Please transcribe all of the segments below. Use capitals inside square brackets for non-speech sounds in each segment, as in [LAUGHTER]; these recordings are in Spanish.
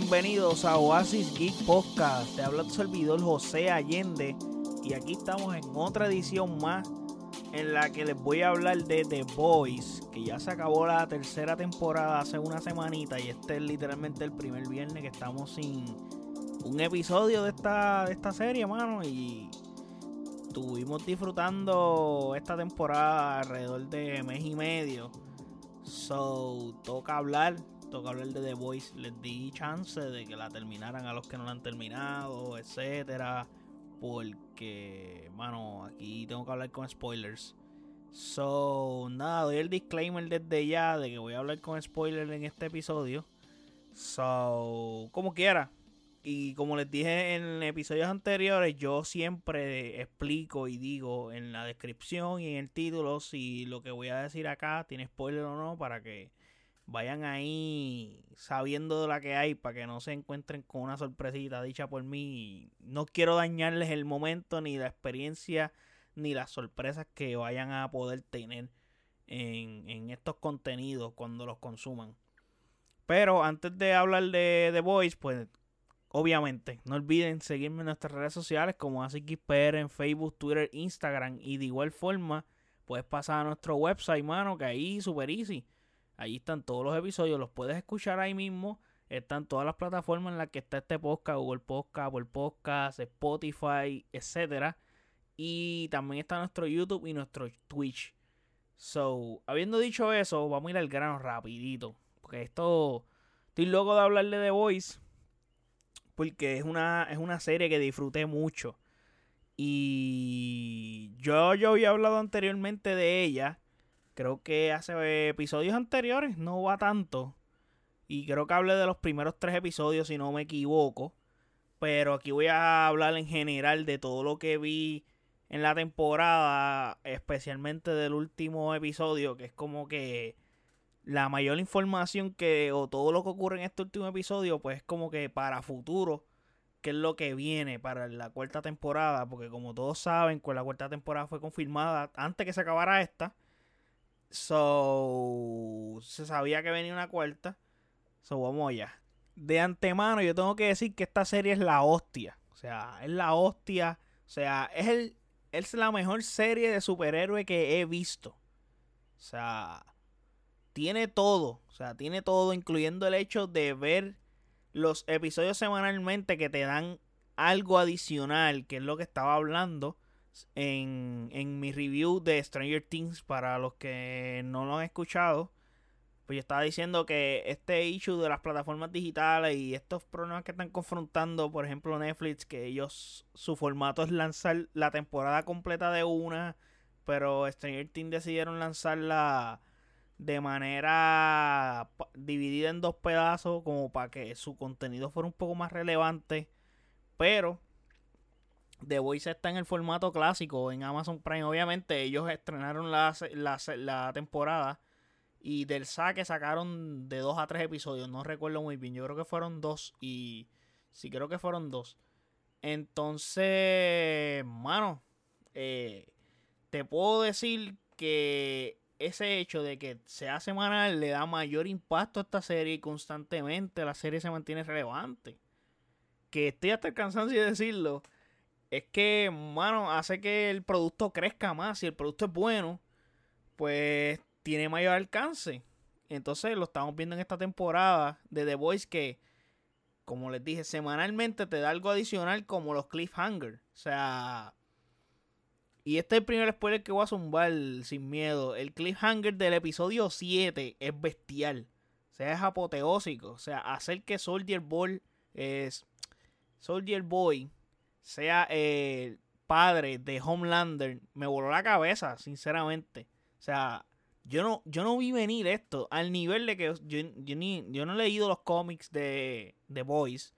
bienvenidos a Oasis Geek Podcast. Te habla tu servidor José Allende y aquí estamos en otra edición más en la que les voy a hablar de The Boys, que ya se acabó la tercera temporada hace una semanita y este es literalmente el primer viernes que estamos sin un episodio de esta, de esta serie, mano, y estuvimos disfrutando esta temporada alrededor de mes y medio. So, toca hablar, toca hablar de The Voice. Les di chance de que la terminaran a los que no la han terminado, etcétera. Porque, mano, aquí tengo que hablar con spoilers. So, nada, doy el disclaimer desde ya de que voy a hablar con spoilers en este episodio. So, como quiera, y como les dije en episodios anteriores, yo siempre explico y digo en la descripción y en el título si lo que voy a decir acá tiene spoiler o no para que vayan ahí sabiendo de la que hay para que no se encuentren con una sorpresita dicha por mí. No quiero dañarles el momento ni la experiencia ni las sorpresas que vayan a poder tener en, en estos contenidos cuando los consuman. Pero antes de hablar de The Voice, pues Obviamente, no olviden seguirme en nuestras redes sociales como AsiXPR en Facebook, Twitter, Instagram. Y de igual forma, puedes pasar a nuestro website, mano, que ahí super easy. Ahí están todos los episodios, los puedes escuchar ahí mismo. Están todas las plataformas en las que está este podcast, Google Podcast, Apple Podcast, Spotify, etc. Y también está nuestro YouTube y nuestro Twitch. So, habiendo dicho eso, vamos a ir al grano rapidito. Porque esto... Estoy loco de hablarle de Voice porque es una, es una serie que disfruté mucho. Y yo, yo había hablado anteriormente de ella. Creo que hace episodios anteriores, no va tanto. Y creo que hablé de los primeros tres episodios, si no me equivoco. Pero aquí voy a hablar en general de todo lo que vi en la temporada, especialmente del último episodio, que es como que la mayor información que, o todo lo que ocurre en este último episodio, pues es como que para futuro, que es lo que viene para la cuarta temporada, porque como todos saben, pues la cuarta temporada fue confirmada antes que se acabara esta. So, se sabía que venía una cuarta. So, vamos allá. De antemano, yo tengo que decir que esta serie es la hostia. O sea, es la hostia. O sea, es, el, es la mejor serie de superhéroe que he visto. O sea, tiene todo, o sea, tiene todo, incluyendo el hecho de ver los episodios semanalmente que te dan algo adicional, que es lo que estaba hablando en, en mi review de Stranger Things para los que no lo han escuchado. Pues yo estaba diciendo que este issue de las plataformas digitales y estos problemas que están confrontando, por ejemplo Netflix, que ellos, su formato es lanzar la temporada completa de una, pero Stranger Things decidieron lanzarla de manera dividida en dos pedazos como para que su contenido fuera un poco más relevante. Pero The Voice está en el formato clásico en Amazon Prime. Obviamente ellos estrenaron la, la, temporada y del saque sacaron de dos a tres episodios. No recuerdo muy bien. Yo creo que fueron dos y sí creo que fueron dos. Entonces, mano, eh, te puedo decir que ese hecho de que sea semanal le da mayor impacto a esta serie y constantemente la serie se mantiene relevante. Que estoy hasta el cansancio de decirlo. Es que, mano, hace que el producto crezca más. Si el producto es bueno, pues tiene mayor alcance. Entonces lo estamos viendo en esta temporada de The Voice que, como les dije, semanalmente te da algo adicional como los cliffhangers. O sea, y este es el primer spoiler que voy a zumbar sin miedo. El cliffhanger del episodio 7 es bestial. O sea, es apoteósico. O sea, hacer que Soldier Boy, es, Soldier Boy sea el padre de Homelander me voló la cabeza, sinceramente. O sea, yo no, yo no vi venir esto al nivel de que yo, yo no he leído los cómics de, de Boys.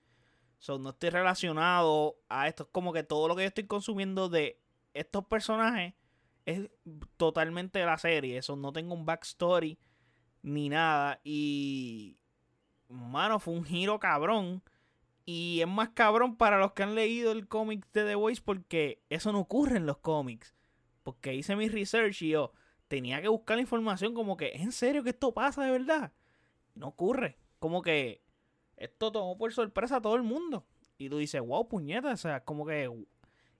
So, no estoy relacionado a esto. Es como que todo lo que yo estoy consumiendo de estos personajes es totalmente de la serie. Eso no tengo un backstory ni nada. Y. Mano, fue un giro cabrón. Y es más cabrón para los que han leído el cómic de The Voice porque eso no ocurre en los cómics. Porque hice mi research y yo tenía que buscar la información como que, ¿es en serio que esto pasa de verdad? No ocurre. Como que esto tomó por sorpresa a todo el mundo. Y tú dices, wow, puñeta, o sea, como que...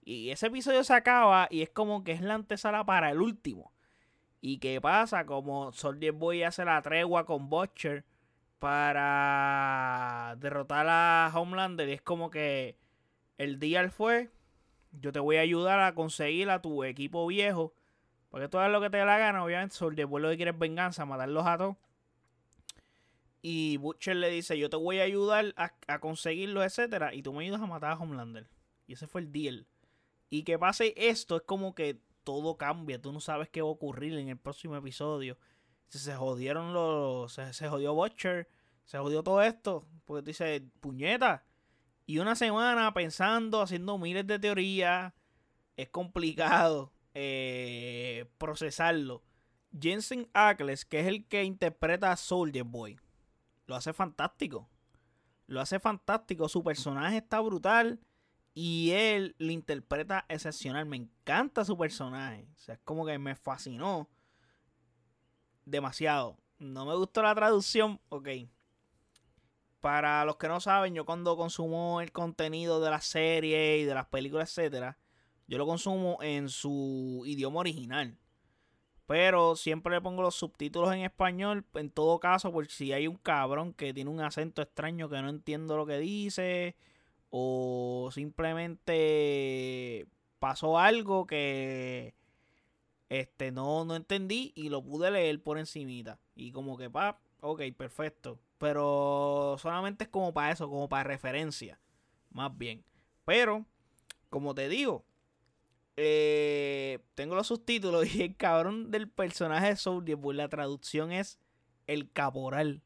Y ese episodio se acaba y es como que es la antesala para el último. ¿Y qué pasa? Como Soldier Boy hace la tregua con Butcher para derrotar a Homelander. Y es como que el día fue, yo te voy a ayudar a conseguir a tu equipo viejo. Porque tú hagas lo que te dé la gana, obviamente Soldier Boy lo que quiere es venganza, matarlos a todos. Y Butcher le dice, yo te voy a ayudar a, a conseguirlo, etcétera. Y tú me ayudas a matar a Homelander. Y ese fue el deal. Y que pase esto es como que todo cambia. Tú no sabes qué va a ocurrir en el próximo episodio. Se jodieron los. Se, jodió Butcher. Se jodió todo esto. Porque tú dices, puñeta. Y una semana pensando, haciendo miles de teorías. Es complicado eh, procesarlo. Jensen Ackles, que es el que interpreta a Soldier Boy, lo hace fantástico. Lo hace fantástico. Su personaje está brutal. Y él lo interpreta excepcional. Me encanta su personaje. O sea, es como que me fascinó demasiado. No me gustó la traducción. Ok. Para los que no saben, yo cuando consumo el contenido de la serie y de las películas, etcétera, yo lo consumo en su idioma original. Pero siempre le pongo los subtítulos en español, en todo caso, por si hay un cabrón que tiene un acento extraño que no entiendo lo que dice o simplemente pasó algo que este no, no entendí y lo pude leer por encimita. Y como que pa, ok, perfecto. Pero solamente es como para eso, como para referencia. Más bien. Pero, como te digo, eh, tengo los subtítulos [LAUGHS] y el cabrón del personaje de Soldier, pues la traducción es el caporal.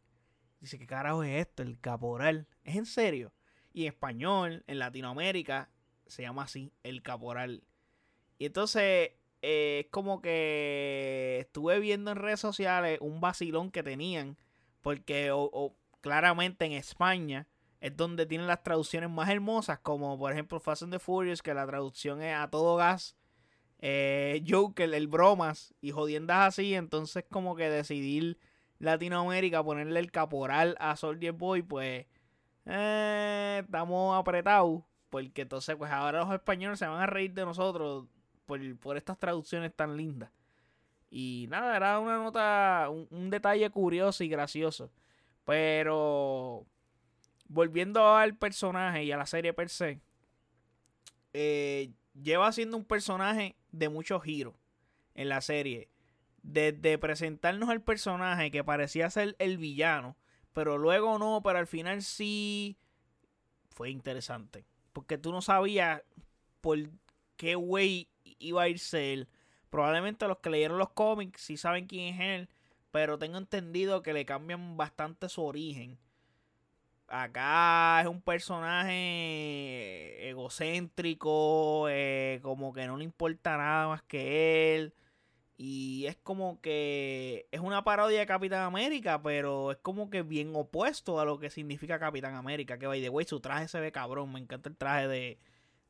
Dice, ¿qué carajo es esto? El caporal. ¿Es en serio? Y en español, en Latinoamérica, se llama así, el caporal. Y entonces, eh, es como que estuve viendo en redes sociales un vacilón que tenían, porque o, claramente en España es donde tienen las traducciones más hermosas, como por ejemplo Fast and the Furious, que la traducción es a todo gas. Eh, Joker, el bromas y jodiendas así, entonces como que decidir Latinoamérica ponerle el caporal a Soldier Boy, pues eh, estamos apretados. Porque entonces, pues ahora los españoles se van a reír de nosotros por, estas traducciones tan lindas. Y nada, era una nota, un, detalle curioso y gracioso. Pero volviendo al personaje y a la serie per se, eh, lleva siendo un personaje de muchos giros en la serie. Desde presentarnos al personaje que parecía ser el villano pero luego no, pero al final sí fue interesante. Porque tú no sabías por qué güey iba a irse él. Probablemente los que leyeron los cómics sí saben quién es él, pero tengo entendido que le cambian bastante su origen. Acá es un personaje egocéntrico, eh, como que no le importa nada más que él. Y es como que es una parodia de Capitán América, pero es como que bien opuesto a lo que significa Capitán América. Que by the way, su traje se ve cabrón. Me encanta el traje de,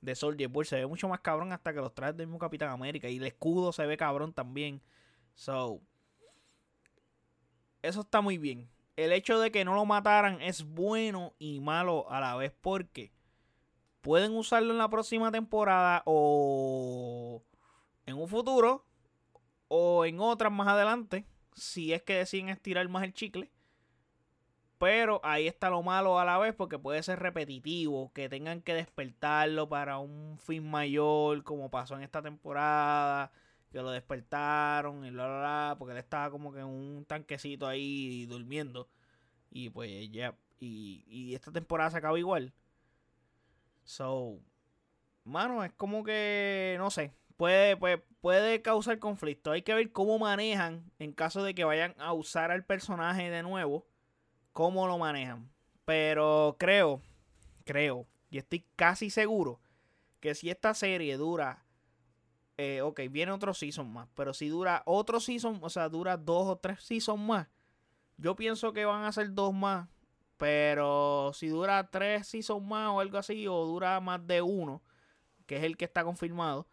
de Soldier Boy. Se ve mucho más cabrón hasta que los trajes del mismo Capitán América. Y el escudo se ve cabrón también. So, eso está muy bien. El hecho de que no lo mataran es bueno y malo a la vez porque pueden usarlo en la próxima temporada o en un futuro o en otras más adelante, si es que deciden estirar más el chicle. Pero ahí está lo malo a la vez porque puede ser repetitivo, que tengan que despertarlo para un fin mayor, como pasó en esta temporada, que lo despertaron y la la porque él estaba como que en un tanquecito ahí durmiendo. Y pues ya, y, y esta temporada se acaba igual. So, mano, es como que, no sé, puede, puede, puede causar conflicto. Hay que ver cómo manejan en caso de que vayan a usar al personaje de nuevo. Cómo lo manejan. Pero creo, creo, y estoy casi seguro que si esta serie dura, eh, ok, viene otro season más, pero si dura otro season, o sea, dura dos o tres seasons más, yo pienso que van a ser dos más, pero si dura tres seasons más o algo así, o dura más de uno, que es el que está confirmado,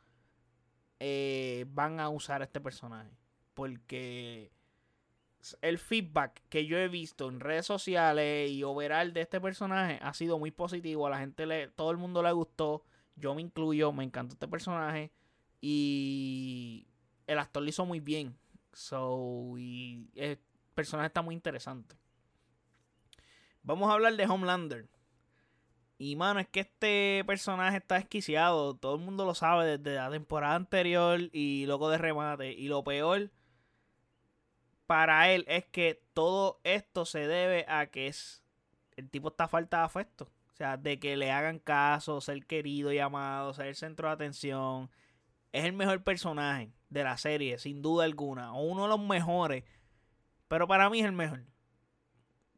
eh, van a usar a este personaje. Porque el feedback que yo he visto en redes sociales y overall de este personaje ha sido muy positivo. A la gente le, todo el mundo le gustó. Yo me incluyo, me encantó este personaje. Y el actor lo hizo muy bien. So, y el personaje está muy interesante. Vamos a hablar de Homelander. Y mano, es que este personaje está desquiciado. Todo el mundo lo sabe desde la temporada anterior y luego de remate. Y lo peor para él es que todo esto se debe a que es el tipo está falta de afecto. O sea, de que le hagan caso, ser querido y amado, ser el centro de atención. Es el mejor personaje de la serie, sin duda alguna. O uno de los mejores. Pero para mí es el mejor.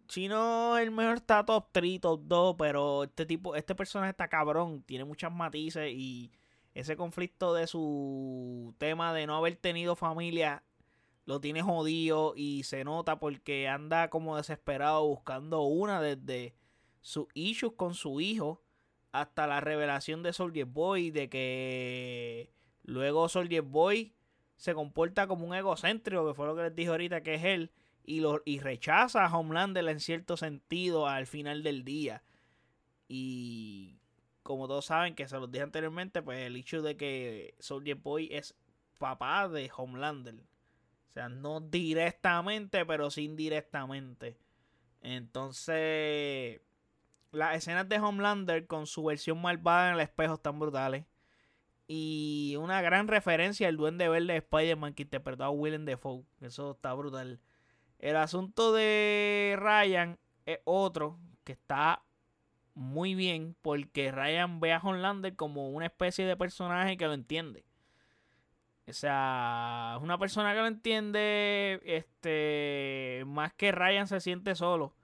Si no, el mejor está top 3, top 2. Pero este tipo, este personaje está cabrón. Tiene muchas matices. Y ese conflicto de su tema de no haber tenido familia lo tiene jodido y se nota porque anda como desesperado buscando una desde sus issues con su hijo hasta la revelación de Soldier Boy de que luego Soldier Boy se comporta como un egocéntrico, que fue lo que les dije ahorita que es él, y, lo, y rechaza a Homelander en cierto sentido al final del día. Y como todos saben, que se los dije anteriormente, pues el hecho de que Soldier Boy es papá de Homelander. O sea, no directamente, pero sí indirectamente. Entonces, las escenas de Homelander con su versión malvada en el espejo están brutales. Y una gran referencia al duende verde de Spider-Man que interpretó a Willem Dafoe. Eso está brutal. El asunto de Ryan es otro que está muy bien porque Ryan ve a Homelander como una especie de personaje que lo entiende. O sea, es una persona que lo entiende. Este. Más que Ryan se siente solo.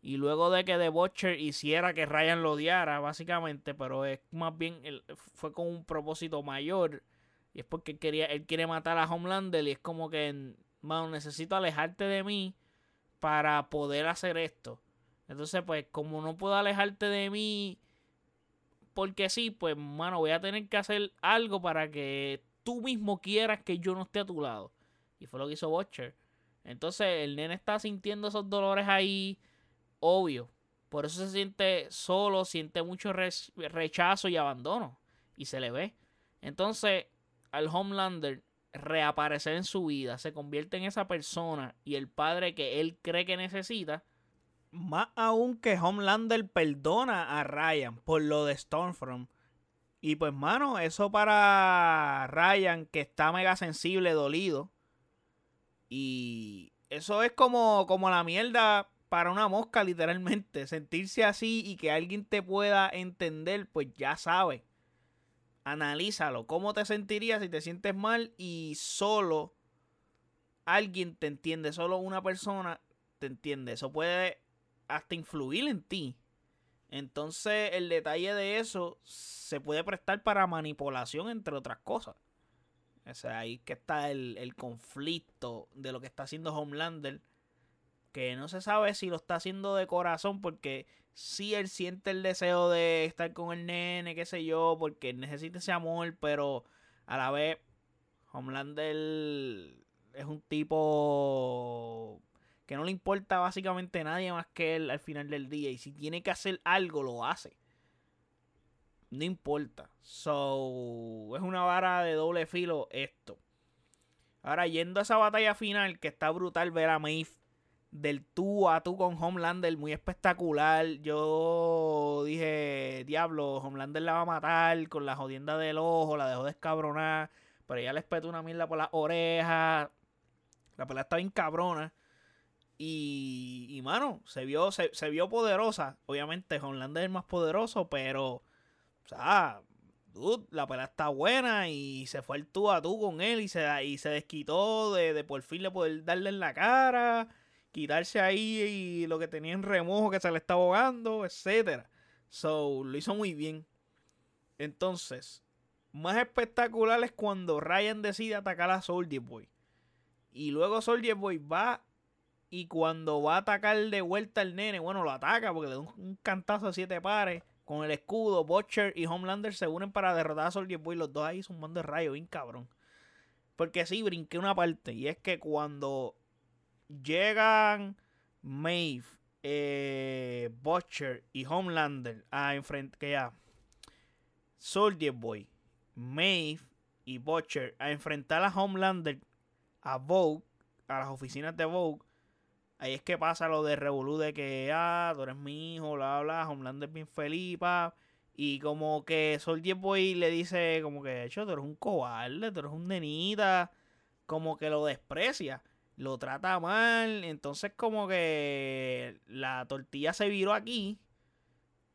Y luego de que The Butcher hiciera que Ryan lo odiara, básicamente. Pero es más bien. fue con un propósito mayor. Y es porque quería, él quiere matar a Homelander. Y es como que. Mano, necesito alejarte de mí. Para poder hacer esto. Entonces, pues, como no puedo alejarte de mí. Porque sí, pues, mano, voy a tener que hacer algo para que tú mismo quieras que yo no esté a tu lado. Y fue lo que hizo Butcher. Entonces el nene está sintiendo esos dolores ahí, obvio. Por eso se siente solo, siente mucho rechazo y abandono. Y se le ve. Entonces al Homelander reaparecer en su vida, se convierte en esa persona y el padre que él cree que necesita. Más aún que Homelander perdona a Ryan por lo de Stormfront y pues, mano, eso para Ryan, que está mega sensible, dolido. Y eso es como, como la mierda para una mosca, literalmente. [LAUGHS] Sentirse así y que alguien te pueda entender, pues ya sabes. Analízalo. ¿Cómo te sentirías si te sientes mal y solo alguien te entiende? Solo una persona te entiende. Eso puede hasta influir en ti. Entonces, el detalle de eso se puede prestar para manipulación, entre otras cosas. O sea, ahí que está el, conflicto de lo que está haciendo Homelander. Que no se sabe si lo está haciendo de corazón, porque si él siente el deseo de estar con el nene, qué sé yo, porque necesita ese amor, pero a la vez Homelander es un tipo que no le importa básicamente a nadie más que él al final del día. Y si tiene que hacer algo, lo hace. No importa. So, es una vara de doble filo esto. Ahora, yendo a esa batalla final, que está brutal ver a Maeve del tú a tú con Homelander, muy espectacular. Yo dije, diablo, Homelander la va a matar con la jodienda del ojo, la dejó descabronar. Pero ella le espetó una mierda por las orejas. La pelea está bien cabrona. Y, y mano, se vio, se, vio poderosa. Obviamente, Homelander es el más poderoso, pero. O sea, dude, la pelea está buena y se fue el tú a tú con él y se, y se desquitó de, de por fin le poder darle en la cara, quitarse ahí y lo que tenía en remojo que se le estaba ahogando, etcétera. So, lo hizo muy bien. Entonces, más espectacular es cuando Ryan decide atacar a Soldier Boy. Y luego Soldier Boy va y cuando va a atacar de vuelta el nene, bueno, lo ataca porque le da un, cantazo a siete pares. Con el escudo, Butcher y Homelander se unen para derrotar a Soldier Boy. Los dos ahí son un de rayos, bien cabrón. Porque sí, brinqué una parte. Y es que cuando llegan Maeve, eh, Butcher y Homelander a enfrentar que ya Soldier Boy, Maeve y Butcher a enfrentar a Homelander a Vogue, a las oficinas de Vogue. Ahí es que pasa lo de Revolu de que, ah, tú eres mi hijo, bla, bla, Homelander bien feliz, pa. Y como que Soldier Boy le dice, como que, hecho, tú eres un cobarde, tú eres un nenita. Como que lo desprecia, lo trata mal. Entonces, como que la tortilla se viró aquí.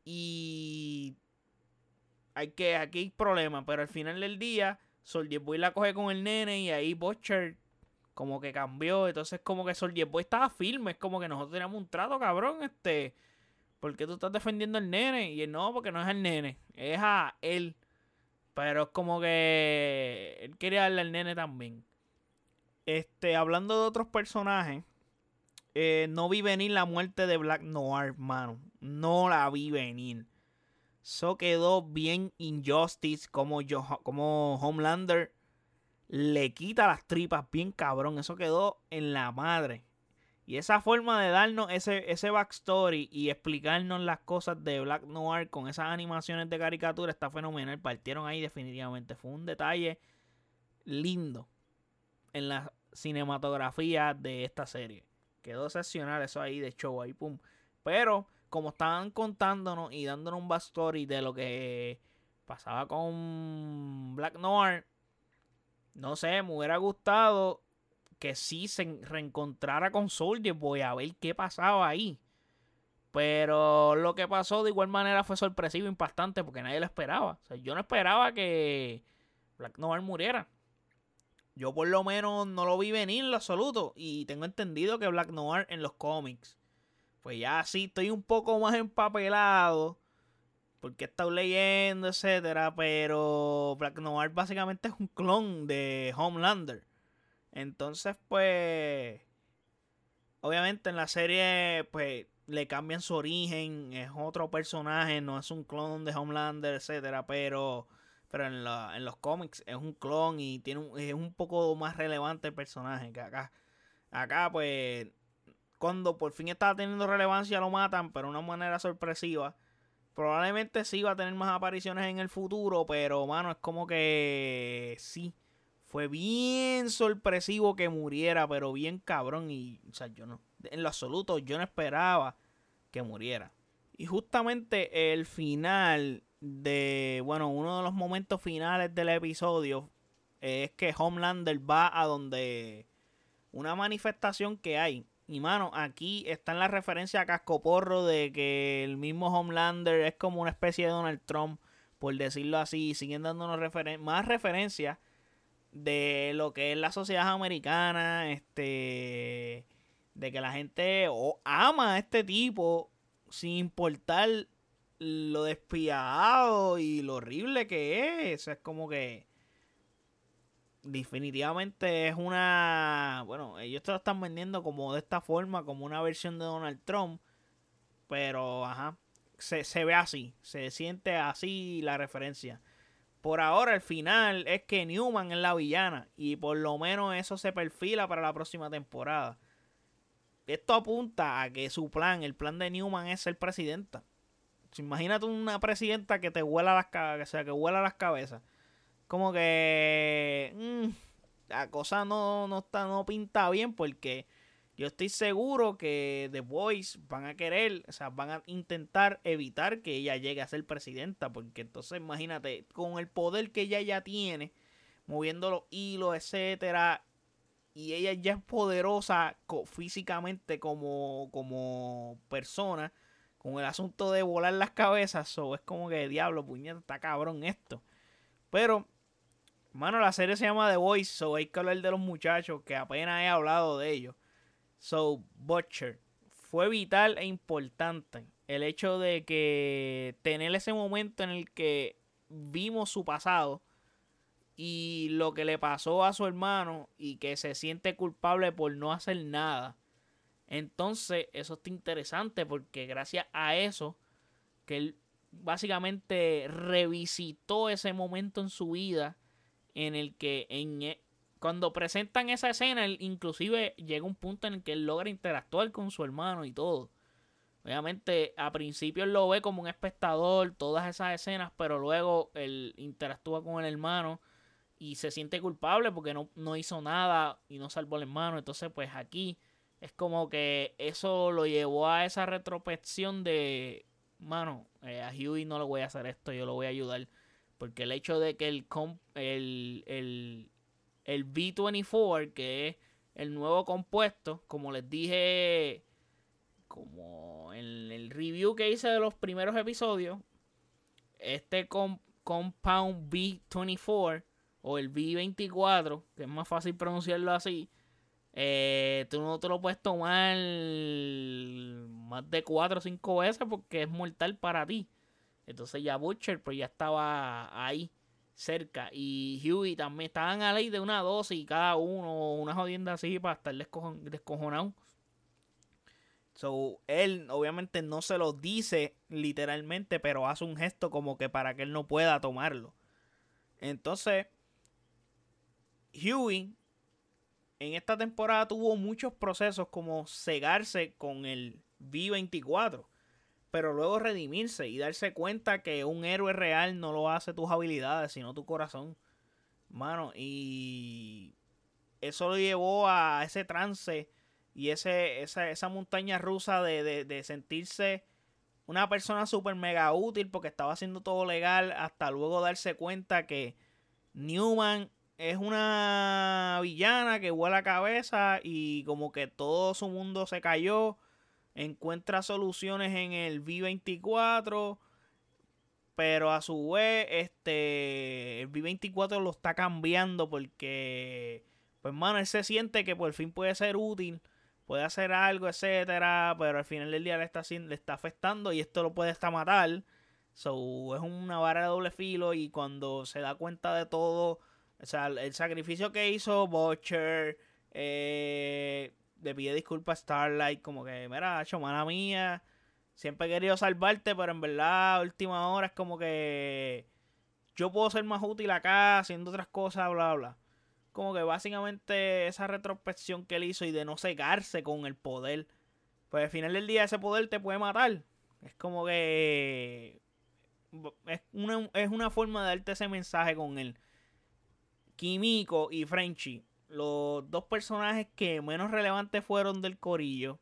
Y hay que, aquí hay problemas. Pero al final del día, Soldier Boy la coge con el nene y ahí Butcher como que cambió. Entonces, como que Soldier Boy estaba firme. Es como que nosotros teníamos un trato, cabrón. Este ¿por qué tú estás defendiendo al nene? Y él, no, porque no es al nene, es a él. Pero es como que él quería darle al nene también. Este, hablando de otros personajes, eh, no vi venir la muerte de Black Noir, mano. No la vi venir. Eso quedó bien Injustice, como, yo, como Homelander le quita las tripas, bien cabrón. Eso quedó en la madre. Y esa forma de darnos ese, ese backstory y explicarnos las cosas de Black Noir con esas animaciones de caricatura está fenomenal. Partieron ahí definitivamente. Fue un detalle lindo en la cinematografía de esta serie. Quedó excepcional eso ahí de show ahí, pum. Pero como estaban contándonos y dándonos un backstory de lo que pasaba con Black Noir, no sé, me hubiera gustado que sí se reencontrara con Soldier Boy a ver qué pasaba ahí. Pero lo que pasó de igual manera fue sorpresivo, impactante, porque nadie lo esperaba. O sea, yo no esperaba que Black Noir muriera. Yo por lo menos no lo vi venir en lo absoluto. Y tengo entendido que Black Noir en los cómics. Pues ya sí, estoy un poco más empapelado. Porque he estado leyendo, etcétera. Pero Black Noir básicamente es un clon de Homelander. Entonces, pues, obviamente en la serie, pues, le cambian su origen, es otro personaje, no es un clon de Homelander, etcétera, pero, pero en, en los cómics es un clon y tiene es un poco más relevante el personaje que acá. Acá, pues, cuando por fin estaba teniendo relevancia lo matan, pero de una manera sorpresiva. Probablemente sí va a tener más apariciones en el futuro, pero, mano, es como que sí fue bien sorpresivo que muriera, pero bien cabrón. Y, o sea, yo no, en lo absoluto, yo no esperaba que muriera. Y justamente el final de, bueno, uno de los momentos finales del episodio es que Homelander va a donde una manifestación que hay. Y mano, aquí está en la referencia a Cascoporro de que el mismo Homelander es como una especie de Donald Trump, por decirlo así. Siguen dándonos más referencias de lo que es la sociedad americana, este, de que la gente ama a este tipo sin importar lo despiadado y lo horrible que es. Es como que definitivamente es una, bueno, ellos te lo están vendiendo como de esta forma, como una versión de Donald Trump, pero ajá, se, se ve así, se siente así la referencia. Por ahora, el final es que Newman es la villana. Y por lo menos eso se perfila para la próxima temporada. Esto apunta a que su plan, el plan de Newman es ser presidenta. Imagínate una presidenta que te huela las cabezas, sea, que huela las cabezas. Como que mm, la cosa no, no, está, no pinta bien porque yo estoy seguro que The Boys van a querer, o sea, van a intentar evitar que ella llegue a ser presidenta, porque entonces imagínate, con el poder que ella ya tiene, moviendo los hilos, etcétera, y ella ya es poderosa físicamente como, como persona, con el asunto de volar las cabezas, o es como que diablo, puñeta, está cabrón esto. Pero, mano, la serie se llama The Voice, so hay que hablar de los muchachos, que apenas he hablado de ellos. So, Butcher. Fue vital e importante el hecho de que tener ese momento en el que vimos su pasado y lo que le pasó a su hermano y que se siente culpable por no hacer nada. Entonces, eso está interesante porque gracias a eso, que él básicamente revisitó ese momento en su vida en el que en, e, cuando presentan esa escena, él inclusive llega un punto en el que él logra interactuar con su hermano y todo. Obviamente, a principio él lo ve como un espectador, todas esas escenas, pero luego él interactúa con el hermano y se siente culpable porque no, no hizo nada y no salvó al hermano. Entonces, pues aquí es como que eso lo llevó a esa retrospección de, mano, eh, a Huey no le voy a hacer esto, yo lo voy a ayudar. Porque el hecho de que el, el, el, el B24, que es el nuevo compuesto, como les dije, como en el review que hice de los primeros episodios, este Compound B24 o el B24, que es más fácil pronunciarlo así, eh, tú no te lo puedes tomar más de 4 o 5 veces porque es mortal para ti. Entonces ya Butcher pues ya estaba ahí cerca. Y Huey también estaban a ley de una dosis cada uno, una jodienda así para estar descojonado. So, él obviamente no se lo dice literalmente, pero hace un gesto como que para que él no pueda tomarlo. Entonces, Huey en esta temporada tuvo muchos procesos como cegarse con el V24, pero luego redimirse y darse cuenta que un héroe real no lo hace tus habilidades, sino tu corazón. Mano, y eso lo llevó a ese trance y ese, esa, esa montaña rusa de, de sentirse una persona súper mega útil porque estaba haciendo todo legal hasta luego darse cuenta que Newman es una villana que vuela cabeza y como que todo su mundo se cayó. Encuentra soluciones en el V24. Pero a su vez, este. El V24 lo está cambiando porque. Pues mano, él se siente que por fin puede ser útil. Puede hacer algo, etcétera. Pero al final del día le está, le está afectando. Y esto lo puede hasta matar. So, es una vara de doble filo. Y cuando se da cuenta de todo o sea, el sacrificio que hizo Butcher, eh, le pide disculpas a Starlight, como que, mira, hecho mala mía. Siempre he querido salvarte, pero en verdad, última hora es como que yo puedo ser más útil acá haciendo otras cosas, bla, bla. Como que básicamente esa retrospección que él hizo y de no cegarse con el poder. Pues al final del día ese poder te puede matar. Es como que es una, es una forma de darte ese mensaje con él. Kimiko y Frenchy, los dos personajes que menos relevantes fueron del corillo.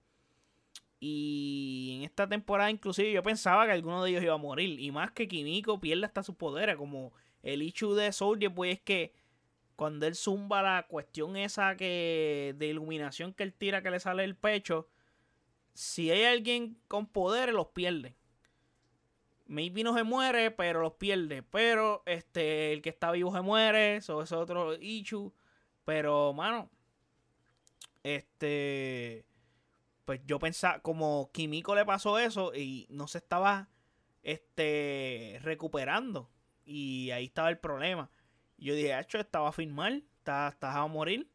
Y en esta temporada inclusive yo pensaba que alguno de ellos iba a morir. Y más que Kimiko pierde hasta sus poderes. Como el issue de Soldier, pues es que cuando él zumba la cuestión esa que de iluminación que él tira que le sale del pecho. Si hay alguien con poderes, los pierde. Maybe no se muere, pero los pierde. Pero este, el que está vivo se muere. Eso es otro issue. Pero, mano. Este. Pues yo pensaba, como Kimiko le pasó eso y no se estaba este, recuperando. Y ahí estaba el problema. Yo dije, hecho, estaba a firmar, estaba, a morir.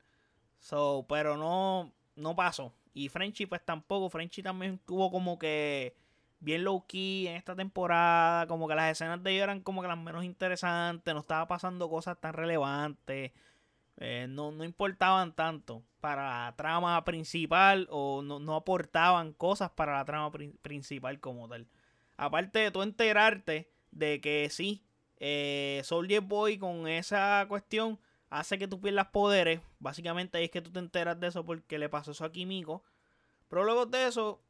So, pero no, no pasó. Y Frenchy, pues tampoco. Frenchy también tuvo como que bien low key en esta temporada. Como que las escenas de ellos eran como que las menos interesantes. No estaba pasando cosas tan relevantes. Eh, no, importaban tanto para la trama principal o no, aportaban cosas para la trama principal como tal. Aparte de tú enterarte de que sí, eh, Soldier Boy con esa cuestión hace que tú pierdas poderes. Básicamente es que tú te enteras de eso porque le pasó eso a Kimiko. Pero luego de eso,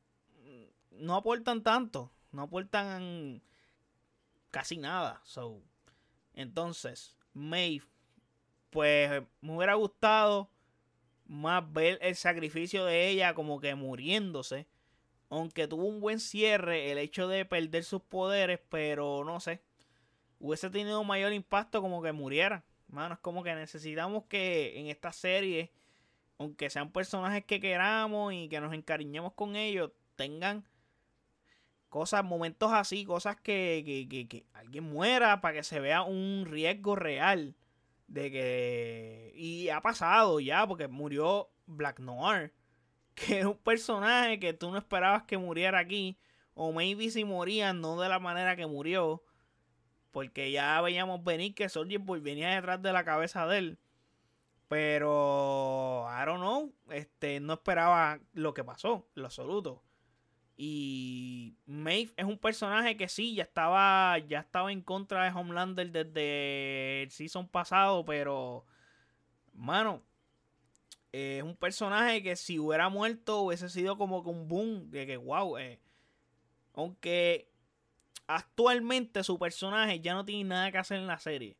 no aportan tanto. No aportan casi nada. So, entonces, Maeve, pues me hubiera gustado más ver el sacrificio de ella como que muriéndose. Aunque tuvo un buen cierre el hecho de perder sus poderes, pero no sé. Hubiese tenido mayor impacto como que muriera. Mano, es como que necesitamos que en esta serie, aunque sean personajes que queramos y que nos encariñemos con ellos, tengan cosas, momentos así, cosas que, que, alguien muera para que se vea un riesgo real de que... Y ha pasado ya, porque murió Black Noir, [LAUGHS] que es un personaje que tú no esperabas que muriera aquí, o maybe si moría, no de la manera que murió, porque ya veíamos venir que Soldier Boy venía detrás de la cabeza de él. Pero, I don't know, este, no esperaba lo que pasó, lo absoluto. Y Maeve es un personaje que sí, ya estaba, ya estaba en contra de Homelander desde el season pasado, pero, mano, es un personaje que si hubiera muerto hubiese sido como que un boom, de que, wow, eh, aunque actualmente su personaje ya no tiene nada que hacer en la serie.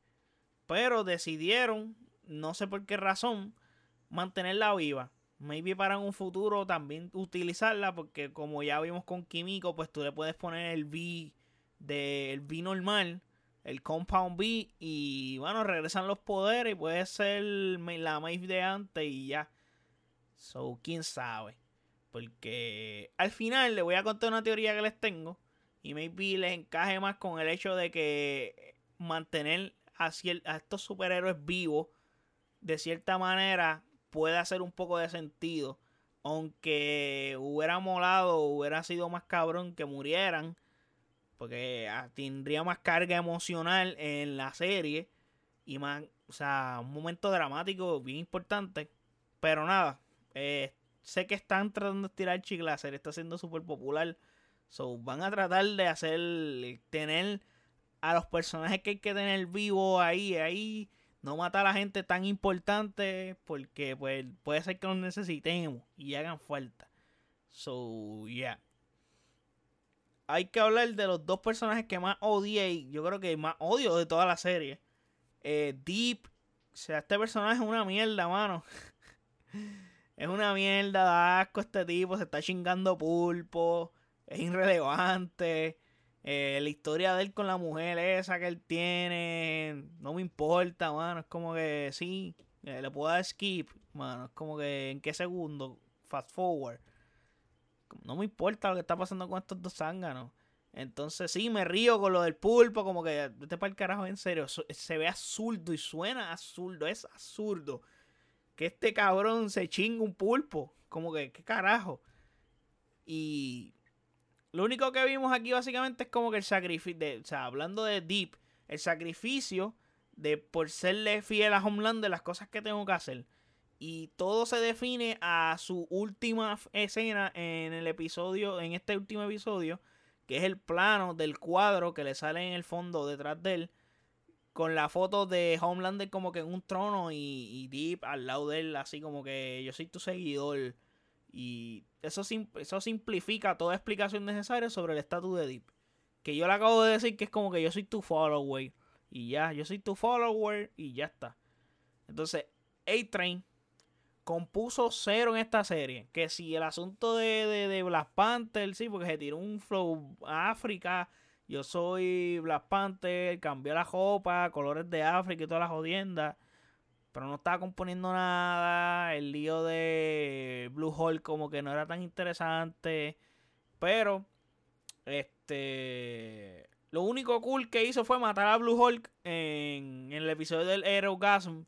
Pero decidieron, no sé por qué razón, mantenerla viva. Maybe para un futuro también utilizarla, porque como ya vimos con Químico, pues tú le puedes poner el V del V normal, el Compound V, y bueno, regresan los poderes y puede ser la Maeve de antes y ya. So, quién sabe. Porque al final le voy a contar una teoría que les tengo y maybe les encaje más con el hecho de que mantener a, a estos superhéroes vivos de cierta manera puede hacer un poco de sentido. Aunque hubiera molado, hubiera sido más cabrón que murieran. Porque ah, tendría más carga emocional en la serie. Y más, o sea, un momento dramático bien importante. Pero nada, eh, sé que están tratando de estirar chicle. Está siendo súper popular. So, van a tratar de hacer, tener a los personajes que hay que tener vivos ahí, ahí. No matar a la gente tan importante porque pues, puede ser que los necesitemos y hagan falta. So, yeah. Hay que hablar de los dos personajes que más odié yo creo que más odio de toda la serie. Eh, Deep. O sea, este personaje es una mierda, mano. [LAUGHS] es una mierda, da asco este tipo, se está chingando pulpo es irrelevante. Eh, la historia de él con la mujer esa que él tiene, no me importa, mano. Es como que sí, eh, le puedo dar skip, mano. Es como que en qué segundo, fast forward. No me importa lo que está pasando con estos dos zánganos. Entonces sí, me río con lo del pulpo, como que este para el carajo en serio. Se ve absurdo y suena absurdo, es absurdo. Que este cabrón se chinga un pulpo. Como que, ¿qué carajo? Y lo único que vimos aquí básicamente es como que el sacrificio, o sea, hablando de Deep, el sacrificio de por serle fiel a Homeland de las cosas que tengo que hacer. Y todo se define a su última escena en el episodio, en este último episodio, que es el plano del cuadro que le sale en el fondo detrás de él, con la foto de Homelander como que en un trono y, y Deep al lado de él, así como que yo soy tu seguidor. Y eso, eso simplifica toda explicación necesaria sobre el estatus de Deep. Que yo le acabo de decir que es como que yo soy tu follower. Y ya, yo soy tu follower y ya está. Entonces, A-Train compuso cero en esta serie. Que si el asunto de, de, de, Black Panther, sí, porque se tiró un flow a África. Yo soy Black Panther, cambió la ropa, colores de África y todas las jodiendas pero no estaba componiendo nada. El lío de Blue Hole como que no era tan interesante. Pero, este. Lo único cool que hizo fue matar a Blue Hulk en, el episodio del Aerogasm.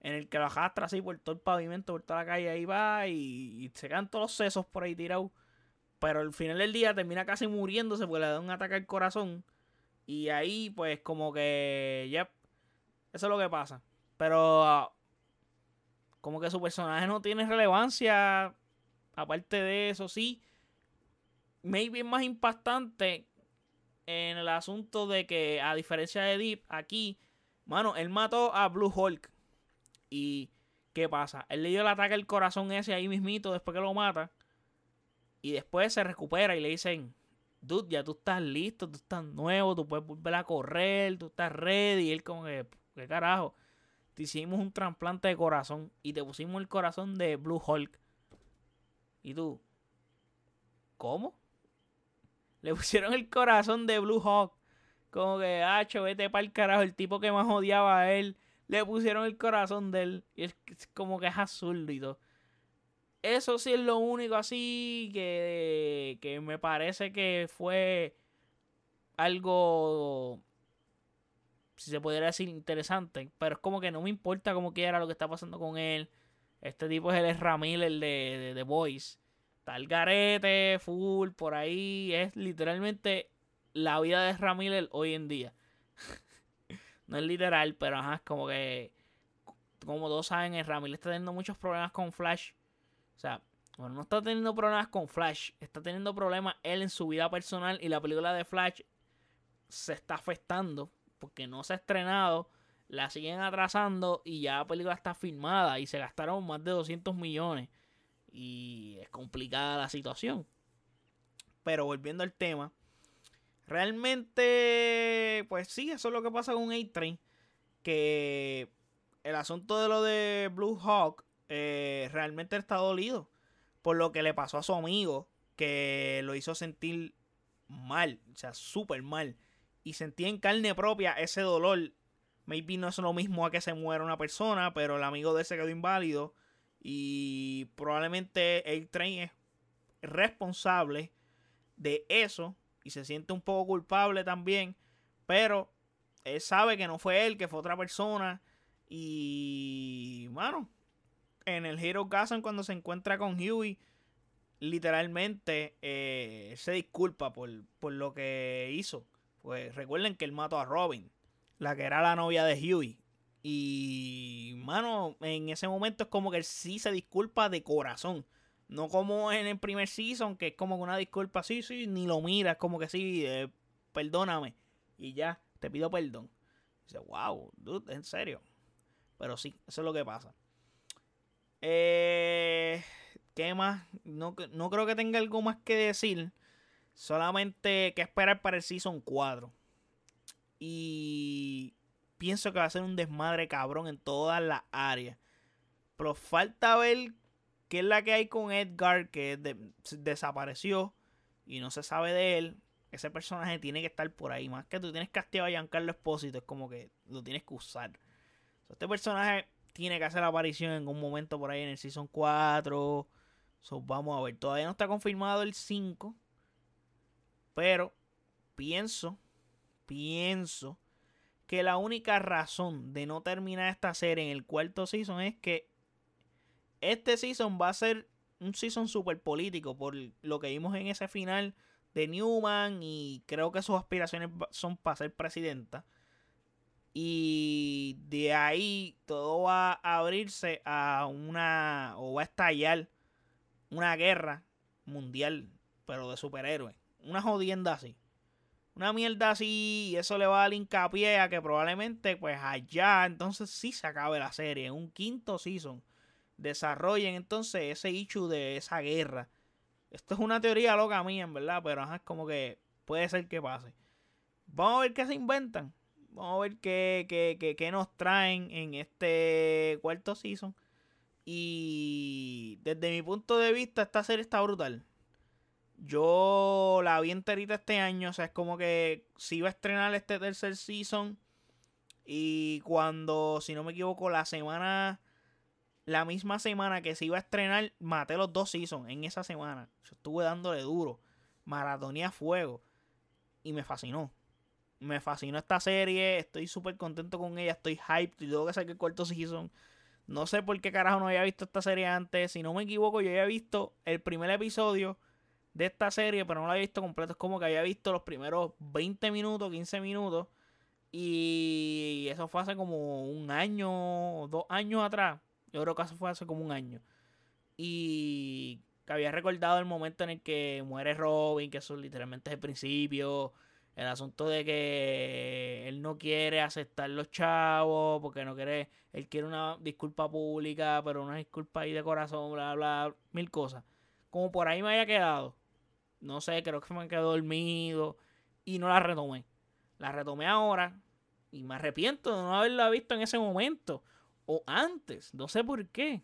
En el que lo arrastra así por todo el pavimento, por toda la calle. Ahí va y, se quedan todos los sesos por ahí tirados. Pero al final del día termina casi muriéndose porque le da un ataque al corazón. Y ahí, pues, como que. Ya. eso es lo que pasa. Pero como que su personaje no tiene relevancia. Aparte de eso, sí. Maybe es más impactante en el asunto de que, a diferencia de Deep, aquí, mano, él mató a Blue Hulk. Y, ¿qué pasa? Él le dio el ataque al corazón ese ahí mismito después que lo mata. Y después se recupera y le dicen, dude, ya tú estás listo, tú estás nuevo, tú puedes volver a correr, tú estás ready. Y él como que, ¿qué carajo? Te hicimos un trasplante de corazón y te pusimos el corazón de Blue Hulk. Y tú, ¿cómo? Le pusieron el corazón de Blue Hulk. Como que, hacho, vete para el carajo. El tipo que más odiaba a él. Le pusieron el corazón de él. Y es como que es azul y todo. Eso sí es lo único así que, que me parece que fue algo si se pudiera decir, interesante. Pero es como que no me importa como quiera lo que está pasando con él. Este tipo es el Ramil, el de The Voice. El garete, full, por ahí. Es literalmente la vida de Ramiller hoy en día. [LAUGHS] no es literal, pero ajá, es como que como todos saben, el Ramil está teniendo muchos problemas con Flash. O sea, bueno, no está teniendo problemas con Flash, está teniendo problemas él en su vida personal y la película de Flash se está afectando porque no se ha estrenado, la siguen atrasando y ya la película está filmada y se gastaron más de 200 millones y es complicada la situación. Pero volviendo al tema, realmente, pues sí, eso es lo que pasa con A-Train, que el asunto de lo de Blue Hawk eh, realmente está dolido por lo que le pasó a su amigo, que lo hizo sentir mal, o sea, súper mal. Y sentía en carne propia ese dolor. Maybe no es lo mismo a que se muera una persona, pero el amigo de ese quedó inválido. Y probablemente el tren es responsable de eso. Y se siente un poco culpable también. Pero él sabe que no fue él, que fue otra persona. Y, bueno, en el Hero Gazan cuando se encuentra con Huey, literalmente eh, se disculpa por, lo que hizo. Pues recuerden que él mató a Robin, la que era la novia de Huey. Y, mano, en ese momento es como que él sí se disculpa de corazón. No como en el primer season, que es como una disculpa, sí, sí, ni lo mira, es como que sí, eh, perdóname. Y ya, te pido perdón. dice, wow, dude, en serio. Pero sí, eso es lo que pasa. Eh, ¿Qué más? No, no creo que tenga algo más que decir. Solamente que esperar para el Season 4. Y pienso que va a ser un desmadre cabrón en todas las áreas. Pero falta ver qué es la que hay con Edgar, que desapareció y no se sabe de él. Ese personaje tiene que estar por ahí. Más que tú tienes castigado a Giancarlo Espósito, es como que lo tienes que usar. este personaje tiene que hacer aparición en un momento por ahí en el Season 4. vamos a ver. Todavía no está confirmado el 5. Pero pienso, pienso que la única razón de no terminar esta serie en el cuarto season es que este season va a ser un season super político por lo que vimos en ese final de Newman y creo que sus aspiraciones son para ser presidenta. Y de ahí todo va a abrirse a una. o va a estallar una guerra mundial, pero de superhéroes. Una jodienda así. Una mierda así. Y eso le va a dar hincapié a que probablemente, pues allá, entonces sí se acabe la serie. En un quinto season. Desarrollen entonces ese issue de esa guerra. Esto es una teoría loca mía, en verdad. Pero es como que puede ser que pase. Vamos a ver qué se inventan. Vamos a ver qué, nos traen en este cuarto season. Y desde mi punto de vista, esta serie está brutal. Yo la vi enterita este año. O sea, es como que si iba a estrenar este tercer season. Y cuando, si no me equivoco, la semana. La misma semana que se iba a estrenar, maté los dos seasons en esa semana. Yo estuve dándole duro. Maratonía fuego. Y me fascinó me fascinó esta serie, estoy súper contento con ella, estoy hyped y tengo que sacar el cuarto season. No sé por qué carajo no había visto esta serie antes. Si no me equivoco, yo había visto el primer episodio de esta serie, pero no lo había visto completo. Es como que había visto los primeros 20 minutos, 15 minutos. Y eso fue hace como un año, dos años atrás. Yo creo que eso fue hace como un año. Y que había recordado el momento en el que muere Robin, que eso literalmente es el principio el asunto de que él no quiere aceptar los chavos, porque no quiere, él quiere una disculpa pública, pero una disculpa ahí de corazón, bla, bla, mil cosas. Como por ahí me haya quedado. No sé, creo que me quedé dormido y no la retomé. La retomé ahora y me arrepiento de no haberla visto en ese momento o antes, no sé por qué.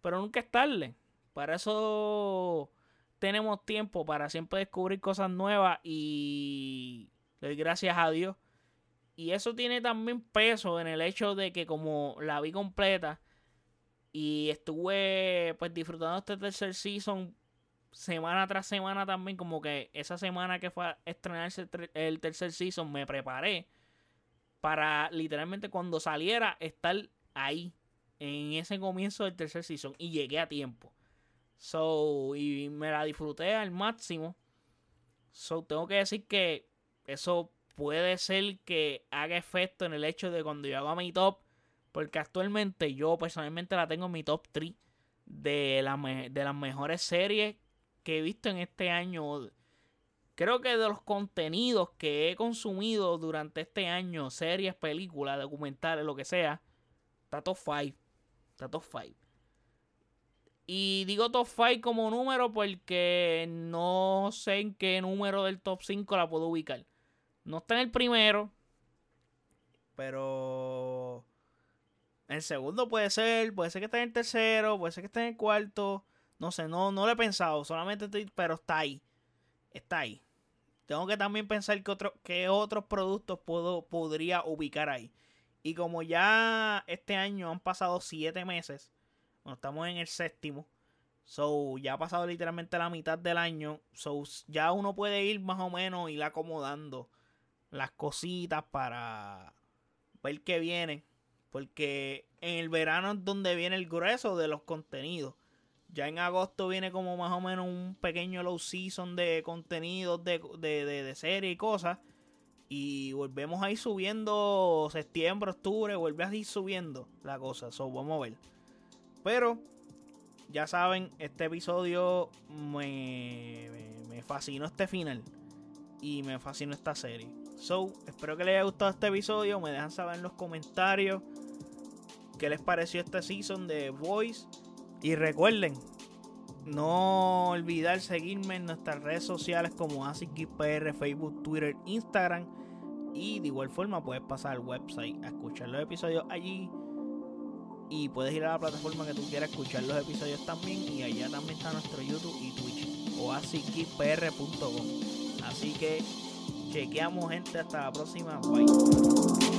Pero nunca es tarde. Para eso tenemos tiempo para siempre descubrir cosas nuevas y gracias a Dios. Y eso tiene también peso en el hecho de que como la vi completa y estuve pues disfrutando este tercer season semana tras semana también, como que esa semana que fue a estrenarse el tercer season me preparé para literalmente cuando saliera estar ahí en ese comienzo del tercer season y llegué a tiempo. So, y me la disfruté al máximo. So, tengo que decir que eso puede ser que haga efecto en el hecho de cuando yo haga mi top, Porque actualmente yo personalmente la tengo en mi top 3 de, de las mejores series que he visto en este año. Creo que de los contenidos que he consumido durante este año, series, películas, documentales, lo que sea, está top 5. Está top 5. Y digo top 5 como número porque no sé en qué número del top 5 la puedo ubicar. No está en el primero. Pero el segundo puede ser, puede ser que esté en el tercero, puede ser que esté en el cuarto. No sé, no, no lo he pensado, solamente estoy, pero está ahí. Está ahí. Tengo que también pensar que otro, qué otros productos puedo, podría ubicar ahí. Y como ya este año han pasado siete meses, estamos en el séptimo. So, ya ha pasado literalmente la mitad del año. So, ya uno puede ir más o menos ir acomodando las cositas para ver qué viene. Porque en el verano es donde viene el grueso de los contenidos. Ya en agosto viene como más o menos un pequeño low season de contenidos de, de, serie y cosas. Y volvemos a ir subiendo septiembre, octubre, vuelve a ir subiendo la cosa. So, vamos a ver. Pero, ya saben, este episodio me, me, me fascinó este final. Y me fascinó esta serie. So, espero que les haya gustado este episodio. Me dejan saber en los comentarios qué les pareció este season de Voice. Y recuerden, no olvidar seguirme en nuestras redes sociales como ASICPR, Facebook, Twitter, Instagram. Y de igual forma puedes pasar al website a escuchar los episodios allí. Y puedes ir a la plataforma que tú quieras escuchar los episodios también. Y allá también está nuestro YouTube y Twitch. O asicpr.com. Así que chequeamos gente. Hasta la próxima. Bye.